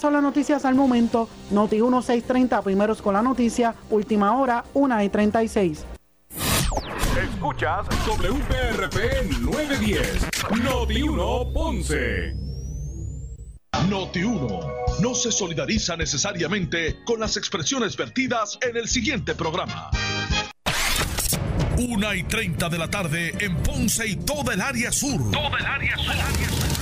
Son las noticias al momento. Noti 1630, primeros con la noticia, última hora, 1 y 36. Escuchas WPRP 910, Noti 1 Ponce. Noti 1 no se solidariza necesariamente con las expresiones vertidas en el siguiente programa. 1 y 30 de la tarde en Ponce y toda el área sur. Toda el área sur.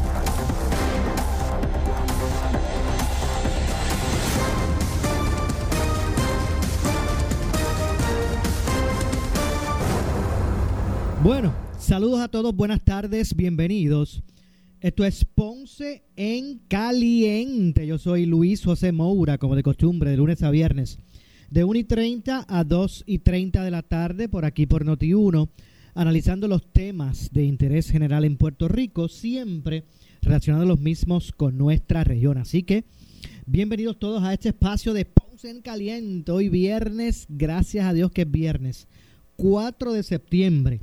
Bueno, saludos a todos, buenas tardes, bienvenidos. Esto es Ponce en Caliente. Yo soy Luis José Moura, como de costumbre, de lunes a viernes, de 1 y 30 a 2 y 30 de la tarde, por aquí por Noti1, analizando los temas de interés general en Puerto Rico, siempre relacionados los mismos con nuestra región. Así que, bienvenidos todos a este espacio de Ponce en Caliente. Hoy viernes, gracias a Dios que es viernes, 4 de septiembre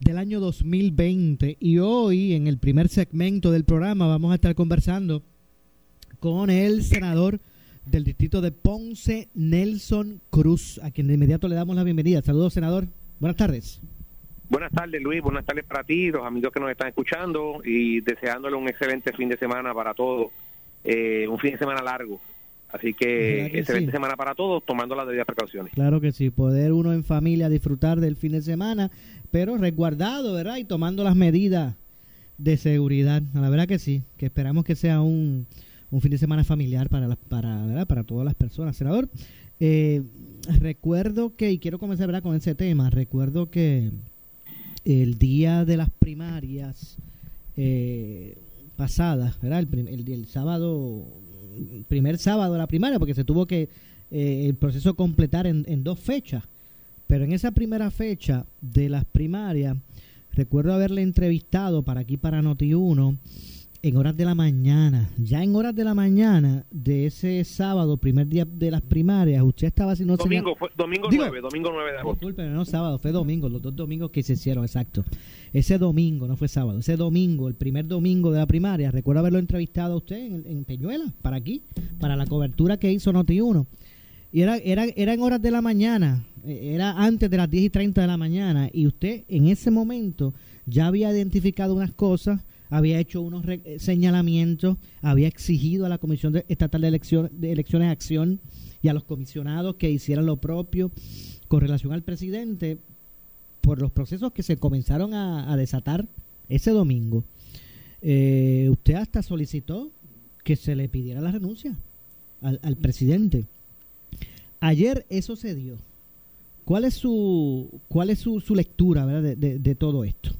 del año 2020 y hoy en el primer segmento del programa vamos a estar conversando con el senador del distrito de Ponce, Nelson Cruz, a quien de inmediato le damos la bienvenida. Saludos, senador. Buenas tardes. Buenas tardes, Luis. Buenas tardes para ti, los amigos que nos están escuchando y deseándole un excelente fin de semana para todos. Eh, un fin de semana largo. Así que, excelente semana para todos, tomando las debidas precauciones. Claro que sí, poder uno en familia disfrutar del fin de semana, pero resguardado, ¿verdad? Y tomando las medidas de seguridad. La verdad que sí, que esperamos que sea un, un fin de semana familiar para, las, para, ¿verdad? para todas las personas. Senador, eh, recuerdo que, y quiero comenzar ¿verdad? con ese tema, recuerdo que el día de las primarias eh, pasadas, ¿verdad? El, el, el sábado primer sábado de la primaria, porque se tuvo que eh, el proceso completar en, en, dos fechas. Pero en esa primera fecha de las primarias, recuerdo haberle entrevistado para aquí, para Noti1, en horas de la mañana. Ya en horas de la mañana de ese sábado, primer día de las primarias, usted estaba haciendo... Domingo, fue, domingo Digo, 9, domingo 9 de agosto. Disculpen, no sábado, fue domingo, los dos domingos que se hicieron, exacto. Ese domingo, no fue sábado, ese domingo, el primer domingo de la primaria, recuerdo haberlo entrevistado a usted en, en Peñuela, para aquí, para la cobertura que hizo Noti1. Y era, era, era en horas de la mañana, era antes de las 10 y 30 de la mañana, y usted en ese momento ya había identificado unas cosas había hecho unos señalamientos, había exigido a la Comisión de, Estatal de, Elección, de Elecciones Acción y a los comisionados que hicieran lo propio con relación al presidente por los procesos que se comenzaron a, desatar ese domingo. Eh, usted hasta solicitó que se le pidiera la renuncia al, presidente. Ayer eso se dio. ¿Cuál es su, cuál es su, su lectura ¿verdad? De todo esto?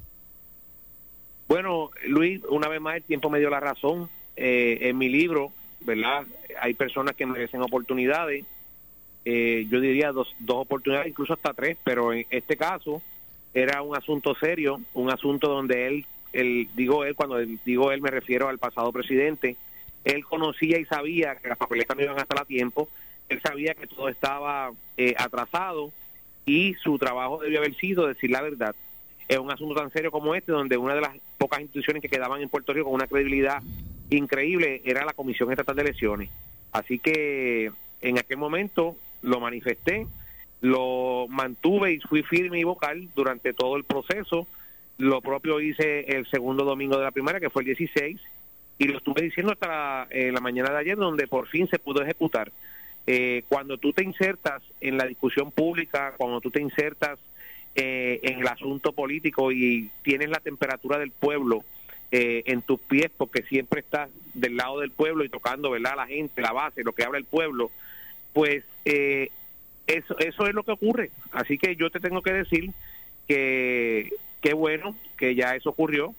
Bueno, Luis, una vez más el tiempo me dio la razón. Eh, en mi libro, ¿verdad? Hay personas que merecen oportunidades. Eh, yo diría dos, dos oportunidades, incluso hasta tres, pero en este caso era un asunto serio, un asunto donde él, él digo él, cuando digo él me refiero al pasado presidente, él conocía y sabía que las papeletas no iban a estar a tiempo, él sabía que todo estaba eh, atrasado y su trabajo debió haber sido decir la verdad es un asunto tan serio como este, donde una de las pocas instituciones que quedaban en Puerto Rico con una credibilidad increíble era la Comisión Estatal de Elecciones. Así que en aquel momento lo manifesté, lo mantuve y fui firme y vocal durante todo el proceso. Lo propio hice el segundo domingo de la primaria, que fue el 16, y lo estuve diciendo hasta la, eh, la mañana de ayer, donde por fin se pudo ejecutar. Eh, cuando tú te insertas en la discusión pública, cuando tú te insertas eh, en el asunto político y tienes la temperatura del pueblo eh, en tus pies porque siempre estás del lado del pueblo y tocando verdad la gente la base lo que habla el pueblo pues eh, eso eso es lo que ocurre. Así que yo te tengo que decir que qué bueno que ya eso ocurrió.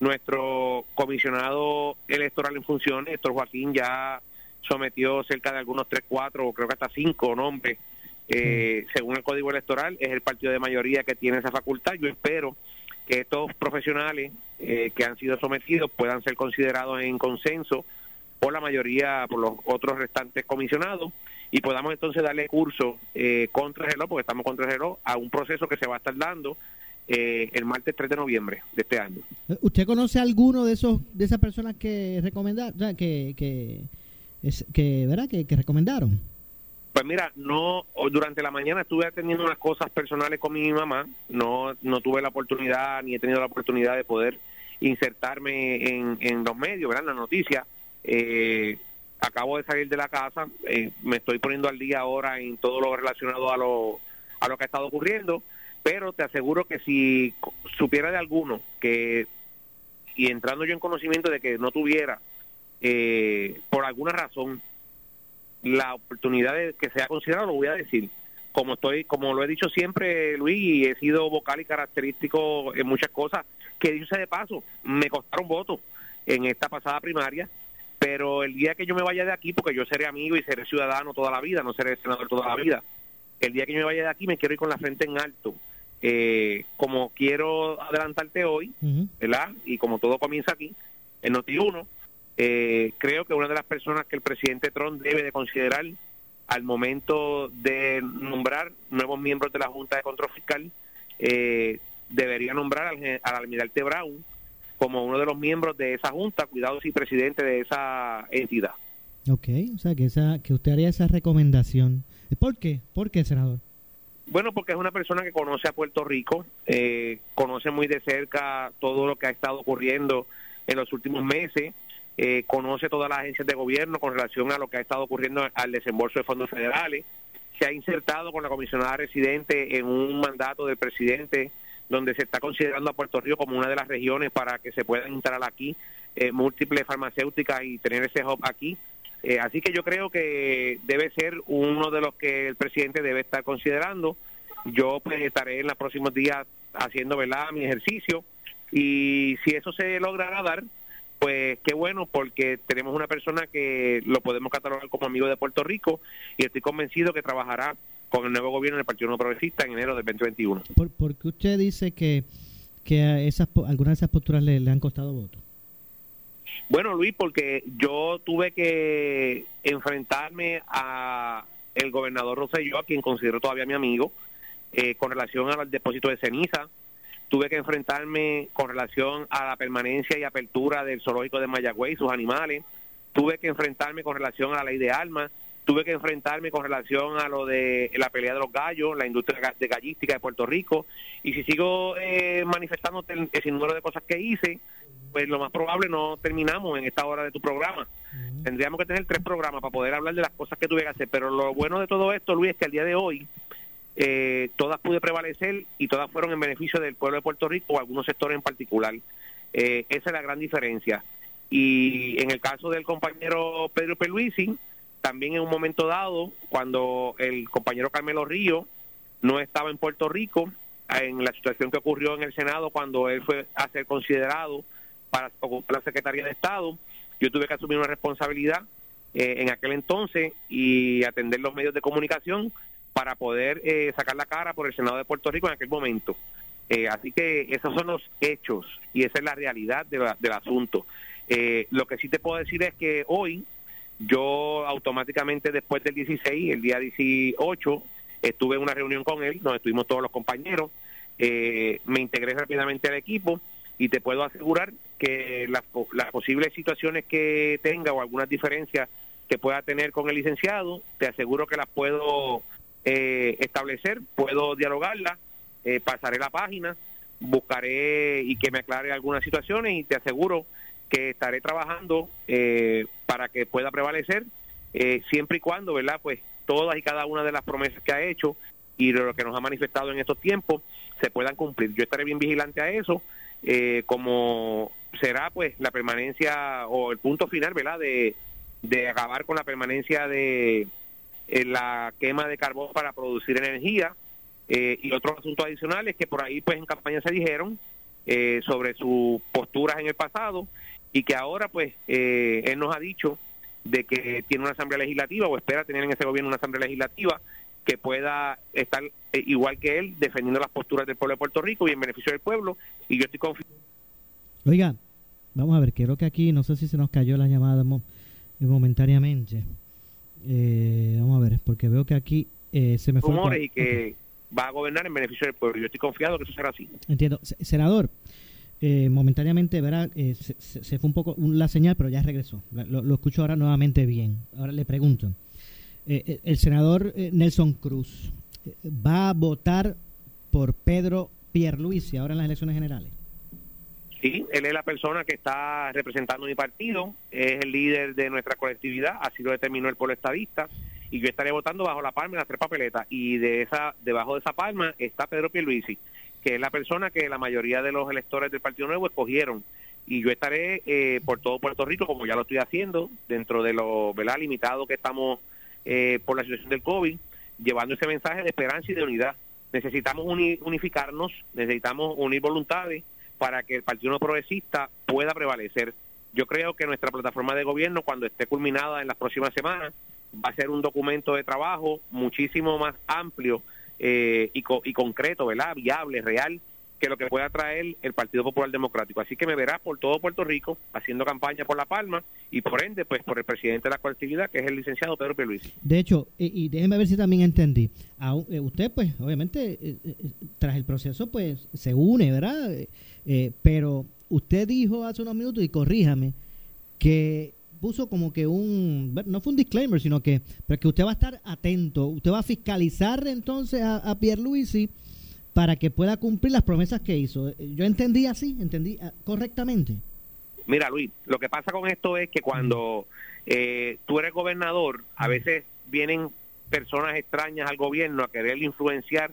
Nuestro comisionado electoral en funciones Héctor Joaquín ya sometió cerca de algunos tres cuatro creo que hasta cinco nombres eh, según el código electoral, es el partido de mayoría que tiene esa facultad. Yo espero que estos profesionales eh, que han sido sometidos puedan ser considerados en consenso por la mayoría, por los otros restantes comisionados, y podamos entonces darle curso eh, contra el reloj, porque estamos contra el reloj, a un proceso que se va a estar dando eh, el martes 3 de noviembre de este año. ¿Usted conoce alguno de esos de esas personas que recomendaron, que, que, es, que, ¿verdad? Que, que recomendaron? Pues mira, no durante la mañana estuve atendiendo unas cosas personales con mi mamá, no no tuve la oportunidad ni he tenido la oportunidad de poder insertarme en, los medios, ¿verdad? En la noticia. Eh, acabo de salir de la casa, eh, me estoy poniendo al día ahora en todo lo relacionado a lo, a lo que ha estado ocurriendo, pero te aseguro que si supiera de alguno que, y entrando yo en conocimiento de que no tuviera, eh, por alguna razón, la oportunidad de que sea considerado, lo voy a decir. Como estoy, como lo he dicho siempre, Luis, y he sido vocal y característico en muchas cosas, que dice de paso, me costaron votos en esta pasada primaria, pero el día que yo me vaya de aquí, porque yo seré amigo y seré ciudadano toda la vida, no seré senador toda la vida, el día que yo me vaya de aquí me quiero ir con la frente en alto. Eh, como quiero adelantarte hoy, ¿verdad? Y como todo comienza aquí, en Noti1, eh, creo que una de las personas que el presidente Trump debe de considerar al momento de nombrar nuevos miembros de la Junta de Control Fiscal, eh, debería nombrar al, al almirante Brown, como uno de los miembros de esa junta, cuidado si presidente de esa entidad. Ok, o sea que, esa, que usted haría esa recomendación. ¿Por qué? ¿Por qué, senador? Bueno, porque es una persona que conoce a Puerto Rico, eh, conoce muy de cerca todo lo que ha estado ocurriendo en los últimos meses, eh, conoce todas las agencias de gobierno con relación a lo que ha estado ocurriendo al desembolso de fondos federales, se ha insertado con la comisionada residente en un mandato del presidente donde se está considerando a Puerto Rico como una de las regiones para que se puedan instalar aquí eh, múltiples farmacéuticas y tener ese hub aquí. Eh, así que yo creo que debe ser uno de los que el presidente debe estar considerando. Yo pues estaré en los próximos días haciendo ¿verdad? mi ejercicio y si eso se logrará dar, pues qué bueno porque tenemos una persona que lo podemos catalogar como amigo de Puerto Rico y estoy convencido que trabajará con el nuevo gobierno del Partido No Progresista en enero del 2021. ¿Por, qué usted dice que, que esas, algunas de esas posturas le, han costado votos? Bueno, Luis, porque yo tuve que enfrentarme a el gobernador Rosselló, a quien considero todavía mi amigo, eh, con relación al depósito de ceniza. Tuve que enfrentarme con relación a la permanencia y apertura del zoológico de Mayagüey y sus animales. Tuve que enfrentarme con relación a la ley de armas tuve que enfrentarme con relación a lo de la pelea de los gallos, la industria de gallística de Puerto Rico, y si sigo eh, manifestándote ese número de cosas que hice, pues lo más probable no terminamos en esta hora de tu programa. Tendríamos que tener tres programas para poder hablar de las cosas que tuve que hacer, pero lo bueno de todo esto, Luis, es que al día de hoy eh, todas pude prevalecer y todas fueron en beneficio del pueblo de Puerto Rico o algunos sectores en particular. Eh, esa es la gran diferencia. Y en el caso del compañero Pedro Peluisi, también en un momento dado, cuando el compañero Carmelo Río no estaba en Puerto Rico, en la situación que ocurrió en el Senado cuando él fue a ser considerado para ocupar la Secretaría de Estado, yo tuve que asumir una responsabilidad eh, en aquel entonces y atender los medios de comunicación para poder eh, sacar la cara por el Senado de Puerto Rico en aquel momento. Eh, así que esos son los hechos y esa es la realidad del asunto. lo que sí te puedo decir es que hoy yo automáticamente después del 16, el día 18, estuve en una reunión con él, nos estuvimos todos los compañeros, eh, me integré rápidamente al equipo y te puedo asegurar que las, posibles situaciones que tenga o algunas diferencias que pueda tener con el licenciado, te aseguro que las puedo eh, establecer, puedo dialogarlas, eh, pasaré la página, buscaré y que me aclare algunas situaciones y te aseguro que estaré trabajando eh, para que pueda prevalecer eh, siempre y cuando, ¿verdad? Pues todas y cada una de las promesas que ha hecho y lo que nos ha manifestado en estos tiempos se puedan cumplir. Yo estaré bien vigilante a eso, eh, como será pues la permanencia o el punto final, ¿verdad? De, de acabar con la permanencia de la quema de carbón para producir energía y otros asuntos adicionales que por ahí pues en campaña se dijeron sobre sus posturas en el pasado y que ahora pues eh, él nos ha dicho de que tiene una asamblea legislativa o espera tener en ese gobierno una asamblea legislativa que pueda estar eh, igual que él, defendiendo las posturas del pueblo de Puerto Rico y en beneficio del pueblo. Y yo estoy confiado. Oiga, vamos a ver, creo que aquí, no sé si se nos cayó la llamada momentáneamente. Eh, vamos a ver, porque veo que aquí eh, se me fue. Rumores y que va a gobernar en beneficio del pueblo. Yo estoy confiado que eso será así. Entiendo. Senador, eh, momentáneamente verá, eh, se, fue un poco la señal, pero ya regresó. Lo, escucho ahora nuevamente bien. Ahora le pregunto. Eh, el senador Nelson Cruz va a votar por Pedro Pierluisi ahora en las elecciones generales. Sí, él es la persona que está representando mi partido, es el líder de nuestra colectividad, así lo determinó el pueblo y yo estaré votando bajo la palma en las tres papeletas, y de esa, debajo de esa palma está Pedro Pierluisi que es la persona que la mayoría de los electores del Partido Nuevo escogieron. Y yo estaré eh, por todo Puerto Rico, como ya lo estoy haciendo, dentro de lo ¿verdad? limitado que estamos eh, por la situación del COVID, llevando ese mensaje de esperanza y de unidad. Necesitamos unificarnos, necesitamos unir voluntades para que el Partido No Progresista pueda prevalecer. Yo creo que nuestra plataforma de gobierno, cuando esté culminada en las próximas semanas, va a ser un documento de trabajo muchísimo más amplio eh, y, y concreto, ¿verdad? Viable, real, que lo que pueda traer el Partido Popular Democrático. Así que me verás por todo Puerto Rico haciendo campaña por La Palma y por ende, pues por el presidente de la colectividad, que es el licenciado Pedro Pierluisi. De hecho, y déjeme ver si también entendí. Eh, usted, pues, obviamente, eh, tras el proceso, pues, se une, ¿verdad? Pero usted dijo hace unos minutos, y corríjame, que puso como que un, no fue un disclaimer, sino que, pero que usted va a estar atento, usted va a fiscalizar entonces a, a Pierluisi para que pueda cumplir las promesas que hizo. Yo entendí así, entendí ah, correctamente. Mira, Luis, lo que pasa con esto es que cuando eh, tú eres gobernador, a veces vienen personas extrañas al gobierno a querer influenciar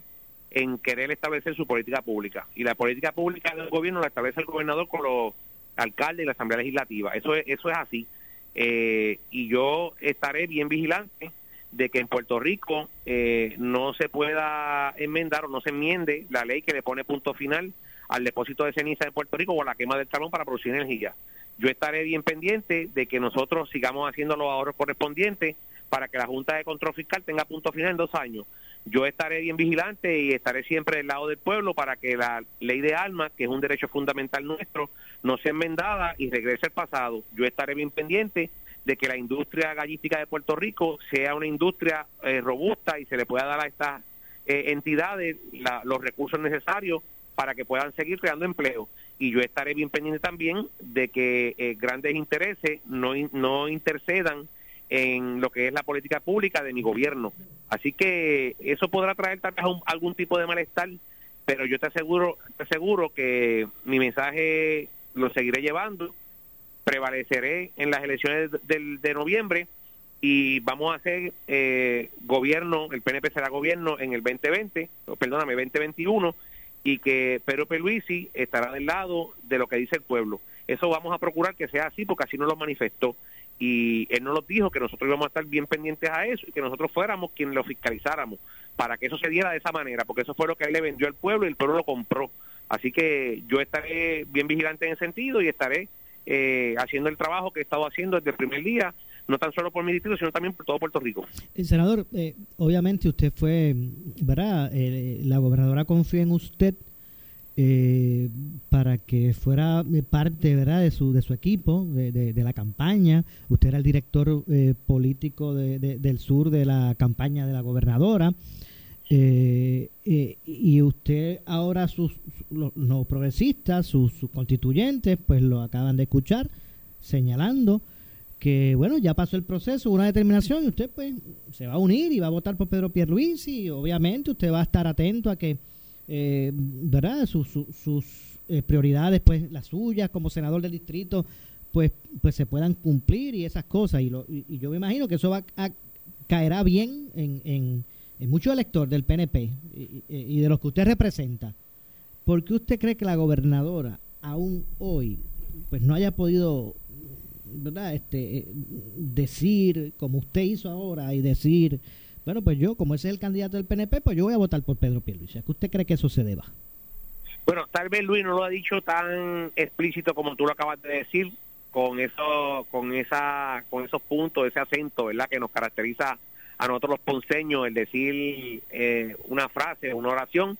en querer establecer su política pública. Y la política pública del gobierno la establece el gobernador con los alcaldes y la Asamblea Legislativa. Eso es, eso es así. Eh, y yo estaré bien vigilante de que en Puerto Rico eh, no se pueda enmendar o no se enmiende la ley que le pone punto final al depósito de ceniza de Puerto Rico o a la quema del talón para producir energía. Yo estaré bien pendiente de que nosotros sigamos haciendo los ahorros correspondientes para que la Junta de Control Fiscal tenga punto final en dos años. Yo estaré bien vigilante y estaré siempre del lado del pueblo para que la ley de armas, que es un derecho fundamental nuestro, no sea enmendada y regrese al pasado. Yo estaré bien pendiente de que la industria gallística de Puerto Rico sea una industria eh, robusta y se le pueda dar a estas eh, entidades los recursos necesarios para que puedan seguir creando empleo. Y yo estaré bien pendiente también de que eh, grandes intereses no, no intercedan en lo que es la política pública de mi gobierno. Así que eso podrá traer tal vez algún tipo de malestar, pero yo te aseguro, te aseguro que mi mensaje lo seguiré llevando, prevaleceré en las elecciones de, de noviembre y vamos a hacer eh, gobierno, el PNP será gobierno en el 2020, perdóname, 2021, y que Pedro Peluisi estará del lado de lo que dice el pueblo. Eso vamos a procurar que sea así porque así nos lo manifestó y él nos lo dijo que nosotros íbamos a estar bien pendientes a eso y que nosotros fuéramos quienes lo fiscalizáramos para que eso se diera de esa manera, porque eso fue lo que él le vendió al pueblo y el pueblo lo compró. Así que yo estaré bien vigilante en ese sentido y estaré eh, haciendo el trabajo que he estado haciendo desde el primer día, no tan solo por mi distrito, sino también por todo Puerto Rico. Eh, senador, eh, obviamente usted fue, ¿verdad? la gobernadora confía en usted eh, para que fuera parte verdad de su de su equipo de, de, la campaña. Usted era el director eh, político de, del sur de la campaña de la gobernadora. Eh, y usted ahora sus los, progresistas sus, constituyentes pues lo acaban de escuchar señalando que bueno ya pasó el proceso una determinación y usted pues se va a unir y va a votar por Pedro Pierluisi. Y obviamente usted va a estar atento a que eh, ¿verdad? Sus, sus eh, prioridades, pues las suyas como senador del distrito, pues, pues se puedan cumplir y esas cosas. Y, lo, y, yo me imagino que eso va a, caerá bien en, en, en muchos electores del PNP y, de los que usted representa. ¿Por qué usted cree que la gobernadora aún hoy pues no haya podido ¿verdad? Este, eh, decir como usted hizo ahora y decir bueno, pues yo, como ese es el candidato del PNP, pues yo voy a votar por Pedro Pierluisi. ¿Qué usted cree que eso se deba? Bueno, tal vez Luis no lo ha dicho tan explícito como tú lo acabas de decir, con eso, con esa, con esos puntos, ese acento, ¿verdad? Que nos caracteriza a nosotros los ponceños el decir eh, una frase, una oración,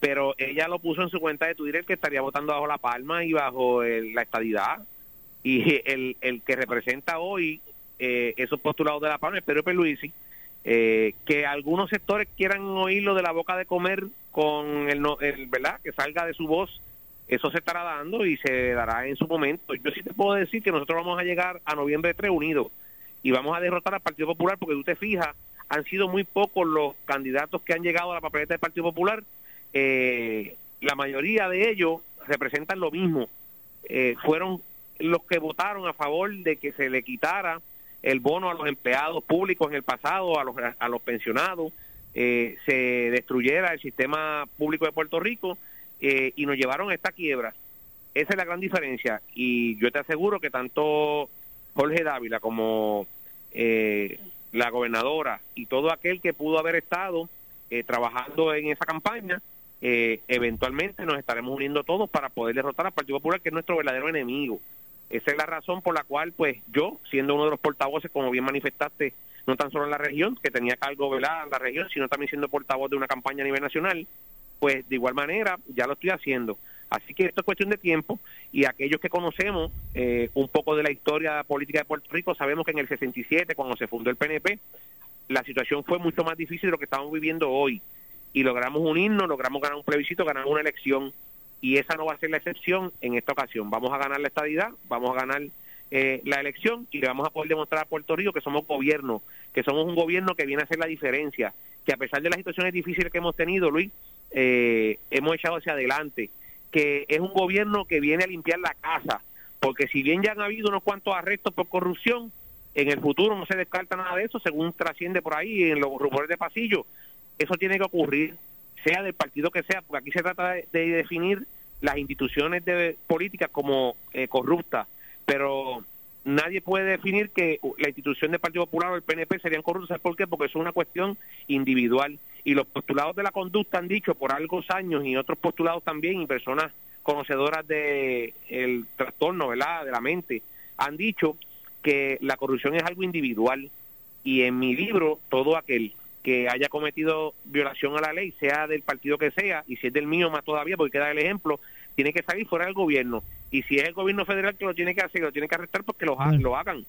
pero ella lo puso en su cuenta de Twitter que estaría votando bajo la palma y bajo la estadidad. Y el, el que representa hoy eh, esos postulados de la palma es Pedro Peluisi, eh, que algunos sectores quieran oírlo de la boca de comer con el, el, ¿verdad? Que salga de su voz, eso se estará dando y se dará en su momento. Yo sí te puedo decir que nosotros vamos a llegar a noviembre 3 unidos y vamos a derrotar al Partido Popular porque tú te fijas, han sido muy pocos los candidatos que han llegado a la papeleta del Partido Popular. Eh, la mayoría de ellos representan lo mismo. Eh, fueron los que votaron a favor de que se le quitara el bono a los empleados públicos en el pasado, a los, a los pensionados, eh, se destruyera el sistema público de Puerto Rico y nos llevaron a esta quiebra. Esa es la gran diferencia y yo te aseguro que tanto Jorge Dávila como eh, la gobernadora y todo aquel que pudo haber estado eh, trabajando en esa campaña, eh, eventualmente nos estaremos uniendo todos para poder derrotar al Partido Popular, que es nuestro verdadero enemigo. Esa es la razón por la cual, pues yo, siendo uno de los portavoces, como bien manifestaste, no tan solo en la región, que tenía cargo ¿verdad? en la región, sino también siendo portavoz de una campaña a nivel nacional, pues de igual manera ya lo estoy haciendo. Así que esto es cuestión de tiempo y aquellos que conocemos eh, un poco de la historia política de Puerto Rico sabemos que en el 67, cuando se fundó el PNP, la situación fue mucho más difícil de lo que estamos viviendo hoy y logramos unirnos, logramos ganar un plebiscito, ganar una elección y esa no va a ser la excepción en esta ocasión. Vamos a ganar la estadidad, vamos a ganar eh, la elección y le vamos a poder demostrar a Puerto Rico que somos gobierno, que somos un gobierno que viene a hacer la diferencia, que a pesar de las situaciones difíciles que hemos tenido, Luis, eh, hemos echado hacia adelante que es un gobierno que viene a limpiar la casa, porque si bien ya han habido unos cuantos arrestos por corrupción, en el futuro no se descarta nada de eso, según trasciende por ahí en los rumores de pasillo, eso tiene que ocurrir, sea del partido que sea, porque aquí se trata de, definir las instituciones de políticas como eh, corruptas, pero nadie puede definir que la institución del Partido Popular o el PNP serían corruptas. ¿Por qué? Porque es una cuestión individual. Y los postulados de la conducta han dicho por algunos años y otros postulados también, y personas conocedoras del el trastorno ¿verdad? de la mente, han dicho que la corrupción es algo individual. Y en mi libro, todo aquel que haya cometido violación a la ley, sea del partido que sea, y si es del mío más todavía, porque queda el ejemplo, tiene que salir fuera del gobierno. Y si es el gobierno federal que lo tiene que hacer, lo tiene que arrestar porque lo, lo hagan.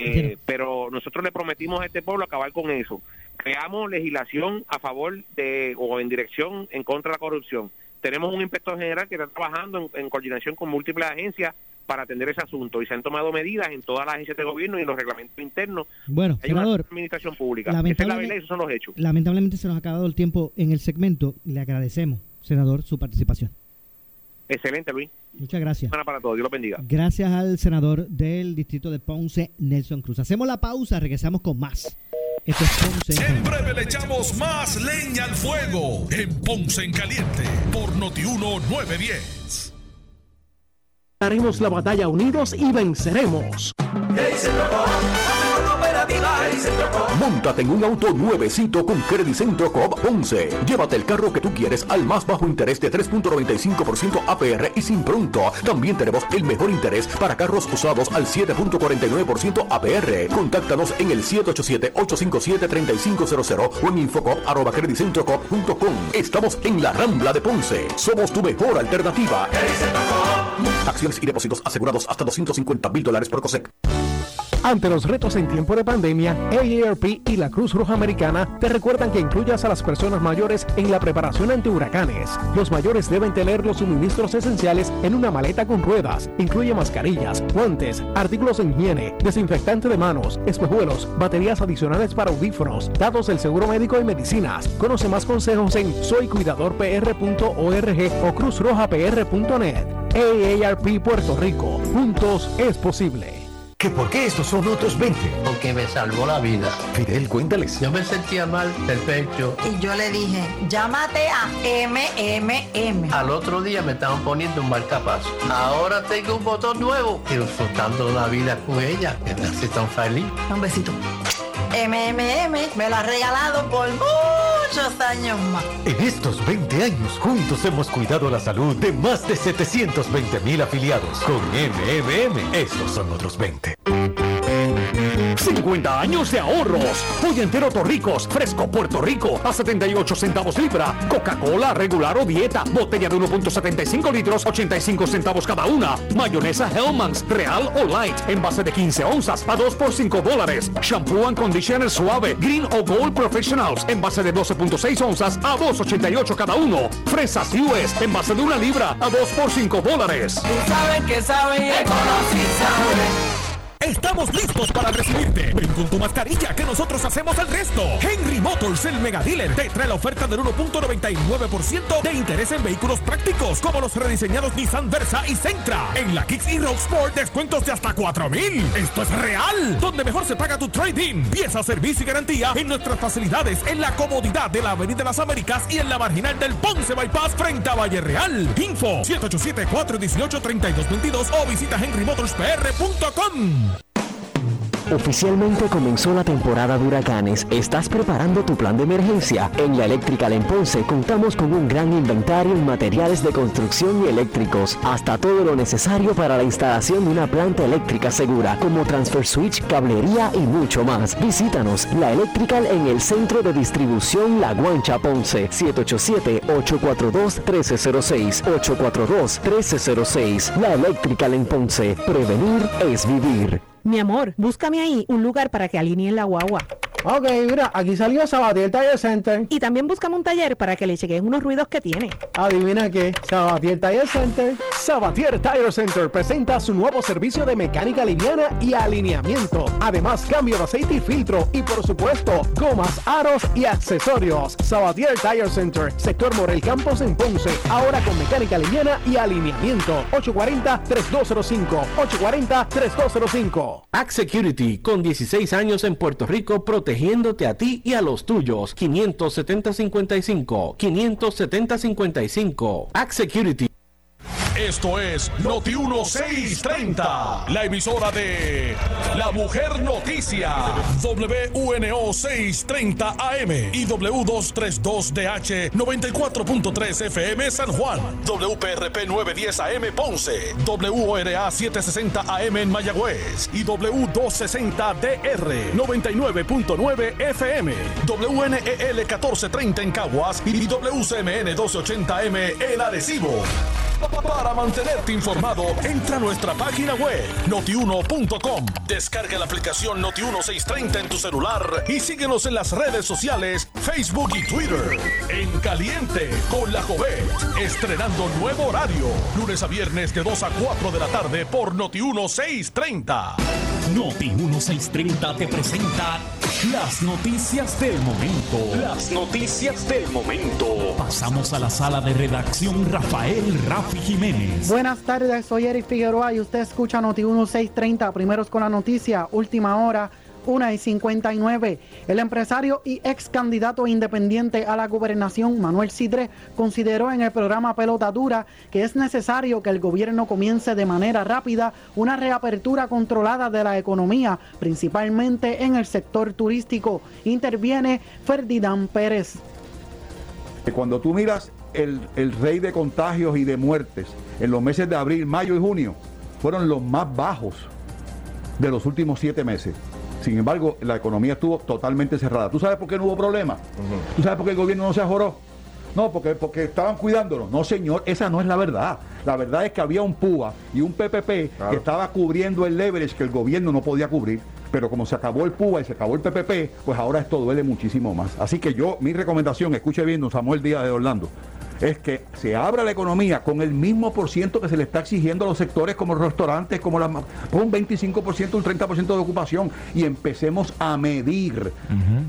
Eh, pero nosotros le prometimos a este pueblo acabar con eso. Creamos legislación a favor de o en dirección en contra de la corrupción. Tenemos un inspector general que está trabajando en, coordinación con múltiples agencias para atender ese asunto y se han tomado medidas en todas las agencias de gobierno y en los reglamentos internos. Bueno, Hay senador, administración pública. Lamentablemente, esos son los hechos. Lamentablemente se nos ha acabado el tiempo en el segmento. Le agradecemos, senador, su participación. Excelente, Luis. Muchas gracias. para todos. Dios lo bendiga. Gracias al senador del distrito de Ponce, Nelson Cruz. Hacemos la pausa, regresamos con más. Esto es Ponce. En breve le echamos más leña al fuego en Ponce en Caliente por Notiuno 910. Daremos la batalla unidos y venceremos. Móntate en un auto nuevecito con Credicentro Coop 11. Llévate el carro que tú quieres al más bajo interés de 3.95% APR y sin pronto. También tenemos el mejor interés para carros usados al 7.49% APR. Contáctanos en el 787-857-3500 o en infocop.com. Estamos en la Rambla de Ponce. Somos tu mejor alternativa. Acciones y depósitos asegurados hasta 250 mil dólares por COSEC. Ante los retos en tiempo de pandemia, AARP y la Cruz Roja Americana te recuerdan que incluyas a las personas mayores en la preparación ante huracanes. Los mayores deben tener los suministros esenciales en una maleta con ruedas. Incluye mascarillas, guantes, artículos de higiene, desinfectante de manos, espejuelos, baterías adicionales para audífonos, datos del seguro médico y medicinas. Conoce más consejos en soycuidadorpr.org o cruzrojapr.net. AARP Puerto Rico. Juntos es posible. ¿Que por qué estos son otros 20? Porque me salvó la vida. Fidel, cuéntales. Yo me sentía mal del pecho. Y yo le dije, llámate a MMM. Al otro día me estaban poniendo un marcapaso. Ahora tengo un botón nuevo. Disfrutando la vida con ella, que me hace tan feliz. Un besito. MMM me lo ha regalado por muchos años más. En estos 20 años juntos hemos cuidado la salud de más de 720 mil afiliados. Con MMM, estos son otros 20. 50 años de ahorros. Pollo entero Torricos, fresco Puerto Rico, a 78 centavos libra. Coca-Cola, regular o dieta, botella de 1.75 litros, 85 centavos cada una. Mayonesa Hellmann's, real o light, en base de 15 onzas, a 2 por 5 dólares. Shampoo and conditioner suave, green o gold professionals, en base de 12.6 onzas, a 2.88 cada uno. Fresas US, en base de una libra, a 2 por 5 dólares. sabes que sabe y sabe. Estamos listos para recibirte. Ven con tu mascarilla que nosotros hacemos el resto. Henry Motors, el mega dealer, te trae la oferta del 1.99% de interés en vehículos prácticos como los rediseñados Nissan Versa y Sentra. En la Kicks y Road Sport, descuentos de hasta 4000. Esto es real. Donde mejor se paga tu trading. Pieza, servicio y garantía en nuestras facilidades en la comodidad de la Avenida las Américas y en la marginal del Ponce Bypass frente a Valle Real. Info 787-418-3222 o visita henrymotorspr.com. Oficialmente comenzó la temporada de huracanes. ¿Estás preparando tu plan de emergencia? En la Eléctrica en Ponce contamos con un gran inventario en materiales de construcción y eléctricos, hasta todo lo necesario para la instalación de una planta eléctrica segura, como transfer switch, cablería y mucho más. Visítanos, la Electrical en el centro de distribución La Guancha Ponce, 787-842-1306, 842-1306. La Electrical en Ponce. Prevenir es vivir. Mi amor, búscame ahí un lugar para que alineen la guagua. Ok, mira, aquí salió Sabatier Tire Center. Y también búscame un taller para que le chequeen unos ruidos que tiene. Adivina qué, Sabatier Tire Center. Sabatier Tire Center presenta su nuevo servicio de mecánica liviana y alineamiento. Además, cambio de aceite y filtro. Y por supuesto, gomas, aros y accesorios. Sabatier Tire Center, sector Morel Campos en Ponce. Ahora con mecánica liviana y alineamiento. 840-3205. 840-3205. Act Security, con 16 años en Puerto Rico, protegiéndote a ti y a los tuyos. 570-55. 570-55. Act Security. Esto es Noti 1630, la emisora de La Mujer Noticia, WUNO 630 AM y W232DH 94.3 FM San Juan, WPRP 910 AM Ponce, WORA 760 AM en Mayagüez y W260DR 99.9 FM, WNEL 1430 en Caguas y WCMN 1280 M en Arecibo. Mantenerte informado, entra a nuestra página web notiuno.com. Descarga la aplicación Noti1630 en tu celular y síguenos en las redes sociales, Facebook y Twitter. En Caliente con la Jovet, estrenando nuevo horario, lunes a viernes de 2 a 4 de la tarde por Noti1630. Noti1630 te presenta las noticias del momento. Las noticias del momento. Pasamos a la sala de redacción Rafael Rafi Jiménez. Buenas tardes, soy Eric Figueroa y usted escucha Noti 1630, primeros con la noticia, última hora. 1 y 59. El empresario y ex candidato independiente a la gobernación, Manuel Sidre, consideró en el programa Pelota Dura que es necesario que el gobierno comience de manera rápida una reapertura controlada de la economía, principalmente en el sector turístico. Interviene Ferdinand Pérez. Cuando tú miras el, el rey de contagios y de muertes en los meses de abril, mayo y junio, fueron los más bajos de los últimos siete meses. Sin embargo, la economía estuvo totalmente cerrada. ¿Tú sabes por qué no hubo problema? ¿Tú sabes por qué el gobierno no se ajoró? No, porque, porque estaban cuidándonos. No, señor, esa no es la verdad. La verdad es que había un PUA y un PPP que estaba cubriendo el leverage que el gobierno no podía cubrir. Pero como se acabó el PUA y se acabó el PPP, pues ahora esto duele muchísimo más. Así que yo, mi recomendación, escuche bien, don Samuel Díaz de Orlando, es que se abra la economía con el mismo por ciento que se le está exigiendo a los sectores como los restaurantes, como la, un 25%, un 30% de ocupación y empecemos a medir,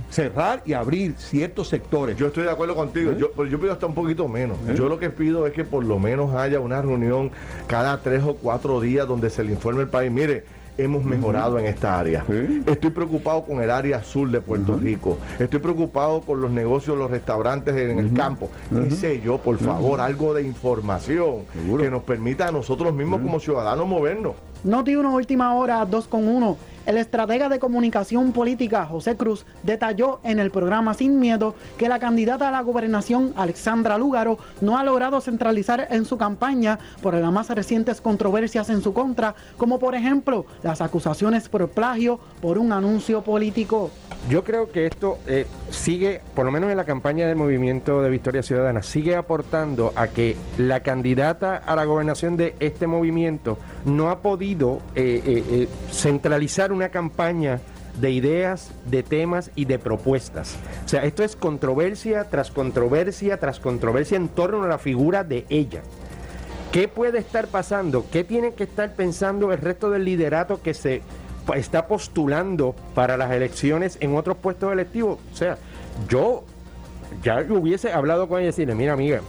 cerrar y abrir ciertos sectores. Yo estoy de acuerdo contigo, yo, pero yo pido hasta un poquito menos. Yo lo que pido es que por lo menos haya una reunión cada tres o cuatro días donde se le informe al país, mire, hemos mejorado en esta área. Estoy preocupado con el área sur de Puerto Rico. Estoy preocupado con los negocios, los restaurantes en el campo. ¿Qué sé yo? Por favor, algo de información que nos permita a nosotros mismos como ciudadanos movernos. Noti 1, última hora, 2 con 1. El estratega de comunicación política José Cruz detalló en el programa Sin Miedo que la candidata a la gobernación Alexandra Lúgaro no ha logrado centralizar en su campaña por las más recientes controversias en su contra, como por ejemplo las acusaciones por plagio por un anuncio político. Yo creo que esto eh, sigue, por lo menos en la campaña del movimiento de Victoria Ciudadana, sigue aportando a que la candidata a la gobernación de este movimiento no ha podido eh, eh, centralizar una campaña de ideas, de temas y de propuestas. O sea, esto es controversia tras controversia tras controversia en torno a la figura de ella. ¿Qué puede estar pasando? ¿Qué tiene que estar pensando el resto del liderato que se está postulando para las elecciones en otros puestos electivos. O sea, yo ya hubiese hablado con ella y decirle, mira amiga,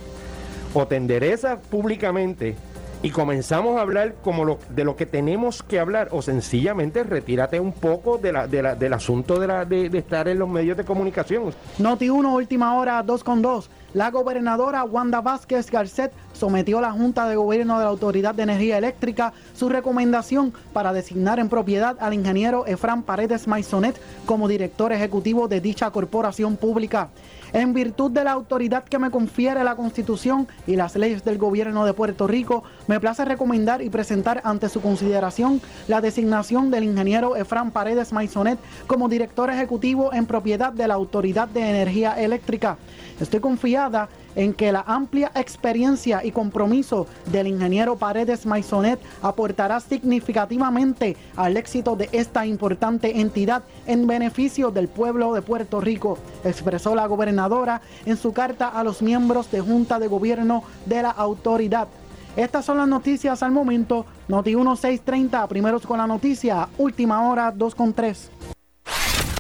o te enderezas públicamente y comenzamos a hablar como lo, de lo que tenemos que hablar, o sencillamente retírate un poco del asunto de, la, de, estar en los medios de comunicación. Noti 1, última hora, 2 con 2. La gobernadora Wanda Vázquez Garcet sometió a la Junta de Gobierno de la Autoridad de Energía Eléctrica su recomendación para designar en propiedad al ingeniero Efran Paredes Maisonet como director ejecutivo de dicha corporación pública. En virtud de la autoridad que me confiere la Constitución y las leyes del Gobierno de Puerto Rico, me place recomendar y presentar ante su consideración la designación del ingeniero Efran Paredes Maisonet como director ejecutivo en propiedad de la Autoridad de Energía Eléctrica. Estoy confiada que la amplia experiencia y compromiso del ingeniero Paredes Maisonet aportará significativamente al éxito de esta importante entidad en beneficio del pueblo de Puerto Rico, expresó la gobernadora en su carta a los miembros de Junta de Gobierno de la autoridad. Estas son las noticias al momento. Noti 1630, primeros con la noticia, última hora 2 con 3.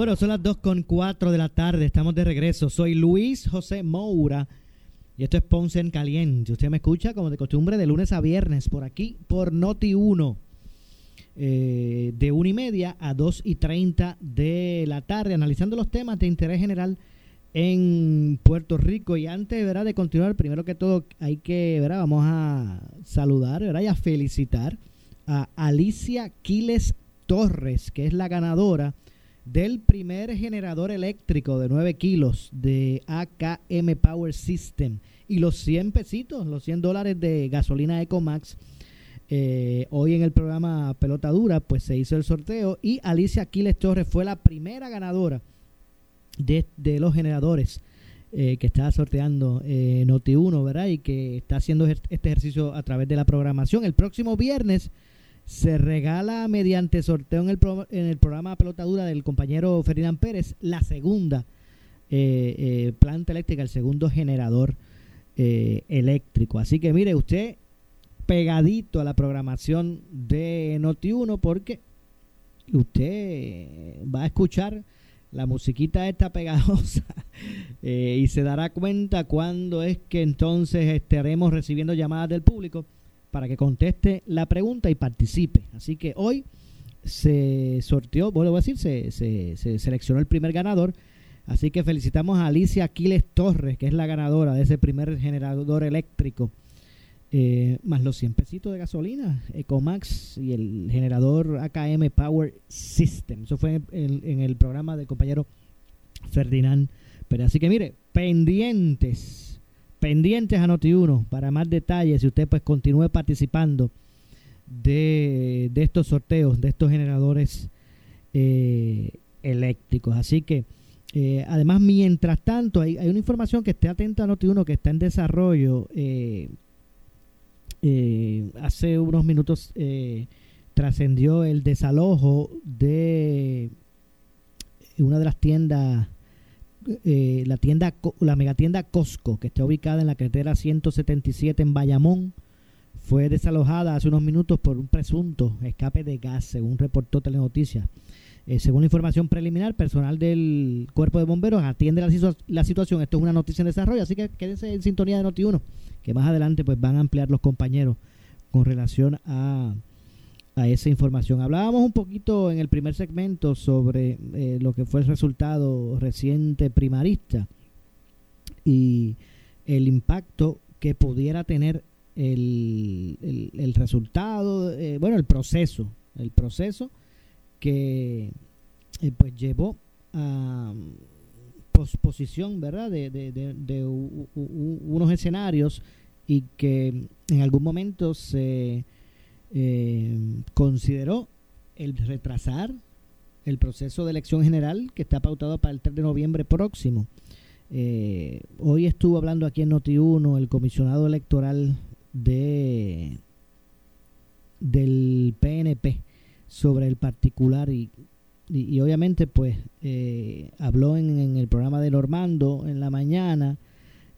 Bueno, son las 2 con 4 de la tarde, estamos de regreso. Soy Luis José Moura y esto es Ponce en Caliente. Usted me escucha como de costumbre de lunes a viernes por aquí, por Noti 1, eh, de 1 y media a 2 y 30 de la tarde, analizando los temas de interés general en Puerto Rico. Y antes ¿verdad? de continuar, primero que todo, hay que, ¿verdad? vamos a saludar ¿verdad? y a felicitar a Alicia Quiles Torres, que es la ganadora del primer generador eléctrico de 9 kilos de AKM Power System y los 100 pesitos, los 100 dólares de gasolina Ecomax. Eh, hoy en el programa Pelota Dura, pues se hizo el sorteo y Alicia Aquiles Torres fue la primera ganadora de, los generadores eh, que está sorteando eh, Noti1, ¿verdad? Y que está haciendo este ejercicio a través de la programación. El próximo viernes se regala mediante sorteo en el, pro, en el programa Pelotadura del compañero Ferdinand Pérez la segunda eh, eh, planta eléctrica, el segundo generador eh, eléctrico. Así que mire usted pegadito a la programación de Noti1 porque usted va a escuchar la musiquita esta pegajosa y se dará cuenta cuando es que entonces estaremos recibiendo llamadas del público para que conteste la pregunta y participe. Así que hoy se sorteó, vuelvo a decir, se, se, se seleccionó el primer ganador. Así que felicitamos a Alicia Aquiles Torres, que es la ganadora de ese primer generador eléctrico. Eh, más los 100 pesitos de gasolina, Ecomax y el generador AKM Power System. Eso fue en, en el programa del compañero Ferdinand Pero así que mire, pendientes, pendientes a Noti1 para más detalles y usted pues continúe participando de, de estos sorteos, de estos generadores eh, eléctricos. Así que, eh, además, mientras tanto, hay, hay, una información que esté atenta a Noti1 que está en desarrollo. Eh, hace unos minutos trascendió el desalojo de una de las tiendas la tienda la megatienda Costco que está ubicada en la carretera 177 en Bayamón fue desalojada hace unos minutos por un presunto escape de gas, según reportó Telenoticias. Eh, según la información preliminar, personal del Cuerpo de Bomberos atiende la, la, situación. Esto es una noticia en desarrollo, así que quédense en sintonía de Noti1, que más adelante pues van a ampliar los compañeros con relación a, a esa información. Hablábamos un poquito en el primer segmento sobre eh, lo que fue el resultado reciente primarista y el impacto que pudiera tener el, el, resultado, eh, bueno, el proceso, el proceso que eh, pues llevó a posposición, ¿verdad?, de, de, unos escenarios y que en algún momento se eh, consideró el retrasar el proceso de elección general que está pautado para el 3 de noviembre próximo. hoy estuvo hablando aquí en Noti1 el comisionado electoral de del PNP sobre el particular y, y, obviamente pues eh, habló en, el programa de Normando en la mañana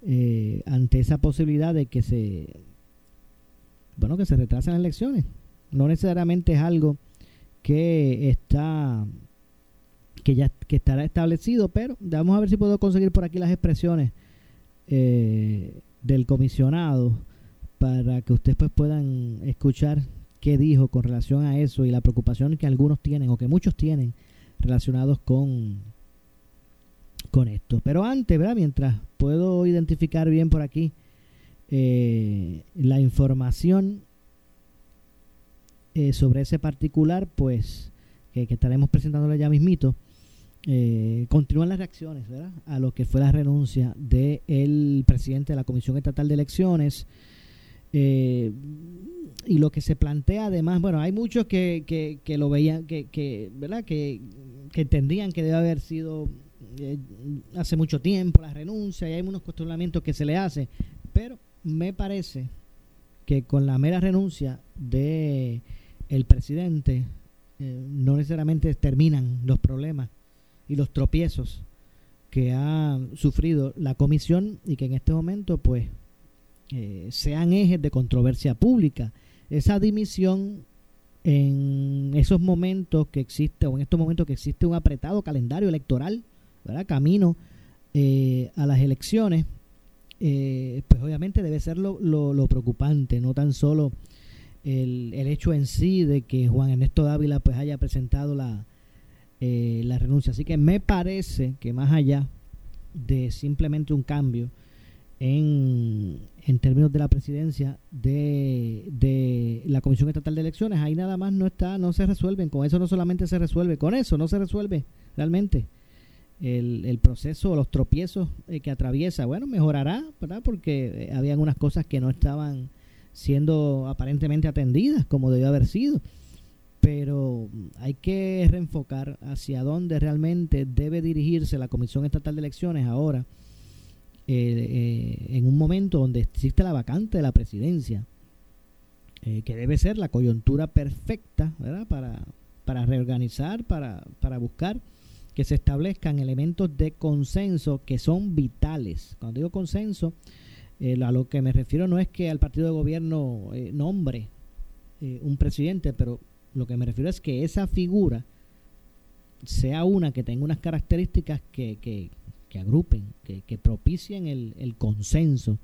eh, ante esa posibilidad de que se bueno que se retrasen las elecciones no necesariamente es algo que está que ya que estará establecido pero vamos a ver si puedo conseguir por aquí las expresiones eh, del comisionado para que ustedes pues puedan escuchar qué dijo con relación a eso y la preocupación que algunos tienen o que muchos tienen relacionados con con esto. Pero antes, ¿verdad? Mientras puedo identificar bien por aquí eh, la información eh, sobre ese particular, pues que, estaremos presentándole ya mismito, eh, continúan las reacciones ¿verdad? a lo que fue la renuncia del presidente de la Comisión Estatal de Elecciones, eh, y lo que se plantea además, bueno, hay muchos que, que, lo veían, que, que ¿verdad? Que, entendían que debe haber sido eh, hace mucho tiempo la renuncia y hay unos cuestionamientos que se le hace, pero me parece que con la mera renuncia de el presidente eh, no necesariamente terminan los problemas y los tropiezos que ha sufrido la comisión y que en este momento pues eh, sean ejes de controversia pública. Esa dimisión en esos momentos que existe, o en estos momentos que existe un apretado calendario electoral, camino eh, a las elecciones, eh, pues obviamente debe ser lo, lo, preocupante, no tan solo el, el, hecho en sí de que Juan Ernesto Dávila pues haya presentado la, la renuncia. Así que me parece que más allá de simplemente un cambio, en, en términos de la presidencia de, de, la Comisión Estatal de Elecciones. Ahí nada más no está, no se resuelven. Con eso no solamente se resuelve, con eso no se resuelve realmente el, el proceso, los tropiezos eh, que atraviesa. Bueno, mejorará, ¿verdad? Porque eh, habían unas cosas que no estaban siendo aparentemente atendidas como debió haber sido. Pero hay que reenfocar hacia dónde realmente debe dirigirse la Comisión Estatal de Elecciones ahora eh, eh, en un momento donde existe la vacante de la presidencia, que debe ser la coyuntura perfecta Para, para reorganizar, para, para buscar que se establezcan elementos de consenso que son vitales. Cuando digo consenso, a lo que me refiero no es que al partido de gobierno nombre un presidente, pero lo que me refiero es que esa figura sea una que tenga unas características que, que, que agrupen, que, propicien el, consenso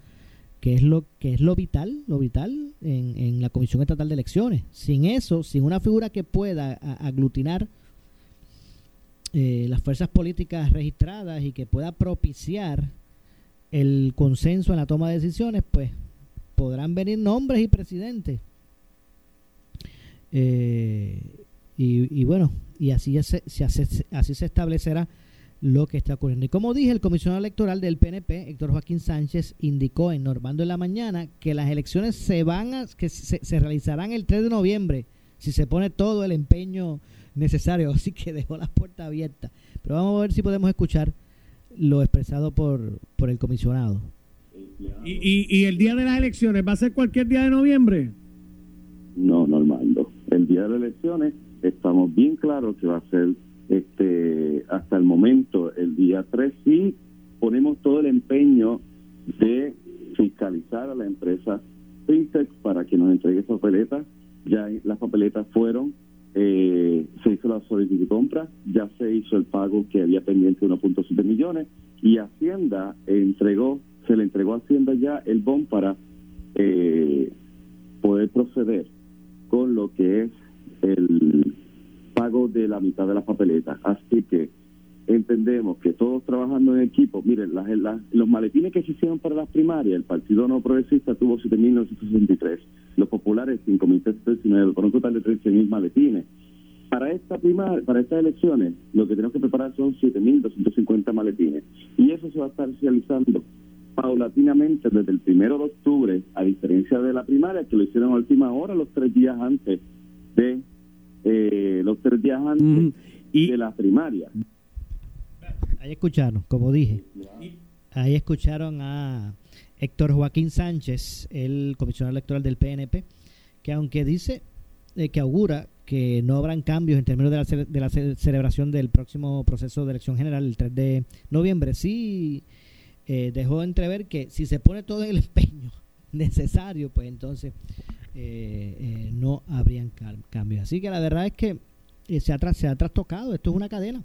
que es lo que es lo vital, lo vital en, en la Comisión Estatal de Elecciones. Sin eso, sin una figura que pueda aglutinar eh, las fuerzas políticas registradas y que pueda propiciar el consenso en la toma de decisiones, pues podrán venir nombres y presidentes. Eh, y, bueno, y así se, así se establecerá lo que está ocurriendo. Y como dije, el comisionado electoral del PNP, Héctor Joaquín Sánchez, indicó en Normando en la mañana que las elecciones se van a, que se, se realizarán el 3 de noviembre si se pone todo el empeño necesario, así que dejó las puertas abiertas. Pero vamos a ver si podemos escuchar lo expresado por, por el comisionado. ¿Y, y, el día de las elecciones va a ser cualquier día de noviembre? No, Normando. El día de las elecciones estamos bien claros que va a ser este hasta el momento el día 3 sí ponemos todo el empeño de fiscalizar a la empresa FinTech para que nos entregue papeletas. Ya las papeletas fueron eh, se hizo la solicitud de compra, ya se hizo el pago que había pendiente de 1.7 millones y Hacienda entregó, se le entregó a Hacienda ya el BON para eh, poder proceder con lo que es el pago de la mitad de las papeletas. Así que entendemos que todos trabajando en equipo, miren, las, los maletines que se hicieron para las primarias, el Partido No Progresista tuvo 7.963, los populares 5.319, con un total de 13.000 maletines. Para esta primar, para estas elecciones, lo que tenemos que preparar son 7.250 maletines. Y eso se va a estar realizando paulatinamente desde el primero de octubre, a diferencia de la primaria, que lo hicieron a última hora, los tres días antes de eh, los tres días antes de la primaria. Ahí escucharon, como dije. Ahí escucharon a Héctor Joaquín Sánchez, el comisionado electoral del PNP, que aunque dice eh, que augura que no habrán cambios en términos de la, de la celebración del próximo proceso de elección general el 3 de noviembre, sí eh, dejó entrever que si se pone todo el empeño necesario, pues entonces eh, no habrían cambios. Así que la verdad es que se, ha se ha trastocado, esto es una cadena.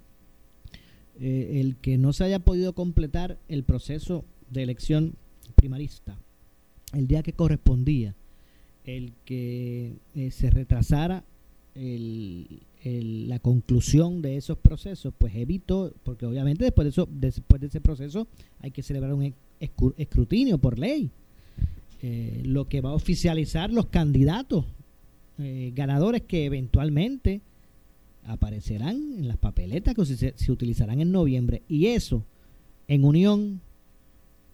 El que no se haya podido completar el proceso de elección primarista el día que correspondía, el que eh, se retrasara la conclusión de esos procesos, pues evitó, porque obviamente después de, eso, después de ese proceso hay que celebrar un escrutinio por ley, eh, lo que va a oficializar los candidatos eh, ganadores que eventualmente aparecerán en las papeletas que se utilizarán en noviembre. Y eso, en unión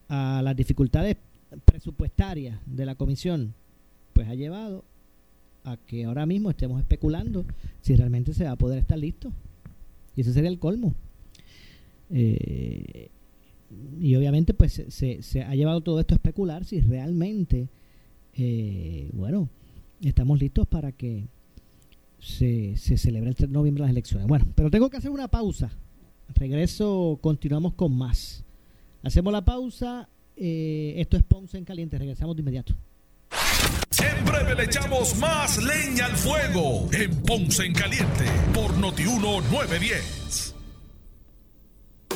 a las dificultades presupuestarias de la comisión, pues ha llevado a que ahora mismo estemos especulando si realmente se va a poder estar listo. Y ese sería el colmo. Eh, y obviamente pues se, se, ha llevado todo esto a especular si realmente, eh, bueno, estamos listos para que se, se celebre el 3 de noviembre las elecciones. Bueno, pero tengo que hacer una pausa. Regreso, continuamos con más. Hacemos la pausa. Eh, esto es Ponce en Caliente. Regresamos de inmediato. En breve le echamos más leña al fuego en Ponce en Caliente por Notiuno 910.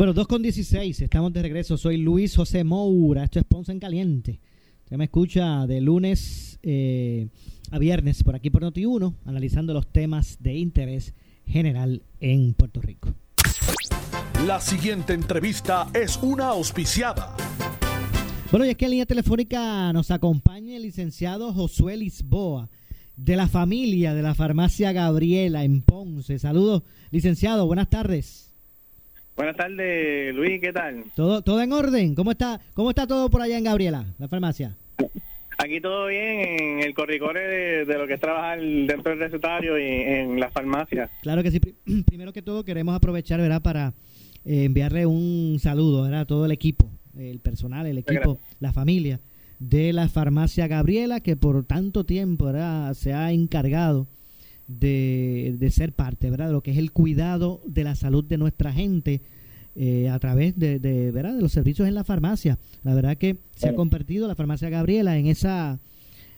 Bueno, 2 con 16, estamos de regreso. Soy Luis José Moura, esto es Ponce en Caliente. Usted me escucha de lunes eh, a viernes por aquí por Noti1, analizando los temas de interés general en Puerto Rico. La siguiente entrevista es una auspiciada. Bueno, y es que en línea telefónica nos acompaña el licenciado Josué Lisboa, de la familia de la farmacia Gabriela en Ponce. Saludos, licenciado, buenas tardes. Buenas tardes, Luis, ¿qué tal? ¿Todo, todo en orden? ¿Cómo está, ¿Cómo está todo por allá en Gabriela, la farmacia? Aquí todo bien en el corricore de, lo que es trabajar dentro del recetario y en la farmacia. Claro que sí. Primero que todo queremos aprovechar, ¿verdad? Para eh, enviarle un saludo, ¿verdad? A todo el equipo el personal, el equipo, la familia de la farmacia Gabriela, que por tanto tiempo se ha encargado de, ser parte ¿verdad? de lo que es el cuidado de la salud de nuestra gente eh, a través de, de, ¿verdad? de los servicios en la farmacia. La verdad que se ha convertido la farmacia Gabriela en esa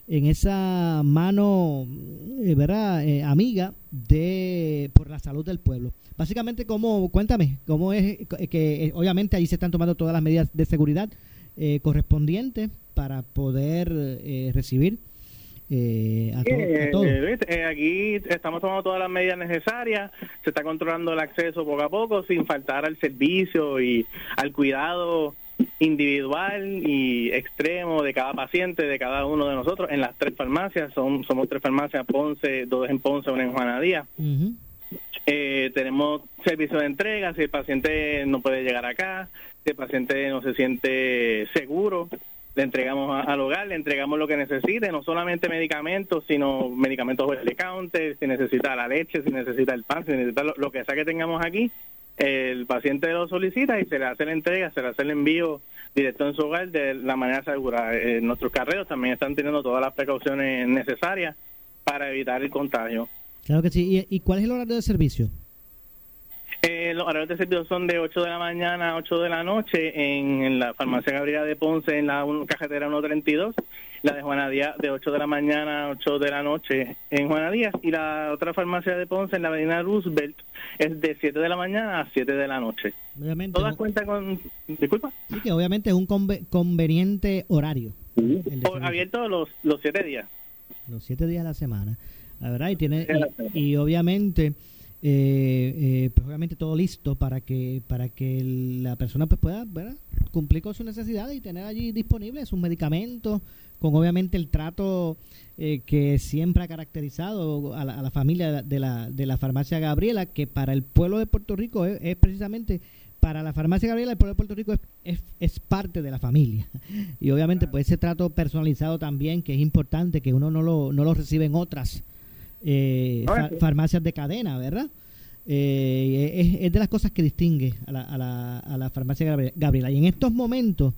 en esa mano eh, verdad eh, amiga de por la salud del pueblo básicamente cómo cuéntame cómo es que obviamente ahí se están tomando todas las medidas de seguridad eh, correspondientes para poder recibir a, todos aquí estamos tomando todas las medidas necesarias se está controlando el acceso poco a poco sin faltar al servicio y al cuidado individual y extremo de cada paciente, de cada uno de nosotros, en las tres farmacias. Son, somos tres farmacias, Ponce, dos en Ponce, una en Juana Díaz. Eh, tenemos servicio de entrega, si el paciente no puede llegar acá, si el paciente no se siente seguro, le entregamos al hogar, le entregamos lo que necesite, no solamente medicamentos, sino medicamentos de counter, si necesita la leche, si necesita el pan, si necesita lo que sea que tengamos aquí, el paciente lo solicita y se le hace la entrega, se le hace el envío directo en su hogar de la manera segura. Eh, nuestros carreros también están teniendo todas las precauciones necesarias para evitar el contagio. Claro que sí. ¿Y, cuál es el horario de servicio? Eh, los horarios de servicio son de 8 de la mañana a 8 de la noche en, la farmacia Gabriela de Ponce, en la cajetera 132 la de Juana Díaz de 8 de la mañana a 8 de la noche en Juana Díaz y la otra farmacia de Ponce en la avenida Roosevelt es de 7 de la mañana a 7 de la noche. Obviamente, Todas cuentan con... Disculpa. Sí, que obviamente es un conveniente horario. abierto los, los 7 días. Los 7 días de la semana. La verdad, y, tiene, y, obviamente... Eh, eh, pues obviamente todo listo para que para que la persona pues pueda cumplir con sus necesidades y tener allí disponibles sus medicamentos con obviamente el trato eh, que siempre ha caracterizado a la, familia de la, de la farmacia Gabriela, que para el pueblo de Puerto Rico es, precisamente, para la farmacia Gabriela, el pueblo de Puerto Rico es, es, parte de la familia. Y obviamente pues ese trato personalizado también, que es importante, que uno no lo, no lo recibe en otras eh, farmacias de cadena, ¿verdad? Eh, es, de las cosas que distingue a la, a la, a la farmacia Gabriela. Y en estos momentos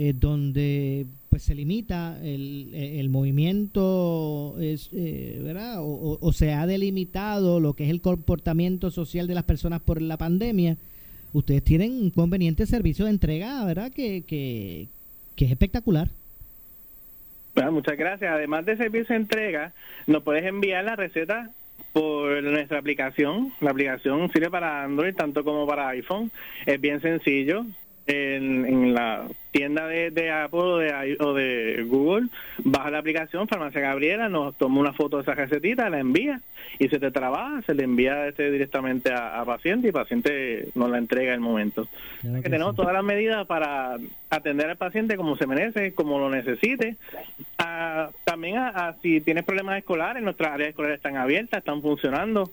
eh, donde pues se limita el, el movimiento, es, eh, ¿verdad? O, se ha delimitado lo que es el comportamiento social de las personas por la pandemia, ustedes tienen un conveniente servicio de entrega, ¿verdad? Que, que, es espectacular. Muchas gracias. Además de servicio entrega, nos puedes enviar la receta por nuestra aplicación. La aplicación sirve para Android tanto como para iPhone. Es bien sencillo en, la tienda de, Apple o de, o de, Google, baja la aplicación Farmacia Gabriela, nos toma una foto de esa recetita, la envía y se te trabaja, se le envía este directamente a, paciente y el paciente nos la entrega en el momento. que tenemos todas las medidas para atender al paciente como se merece, como lo necesite. también a, si tienes problemas escolares, nuestras áreas escolares están abiertas, están funcionando.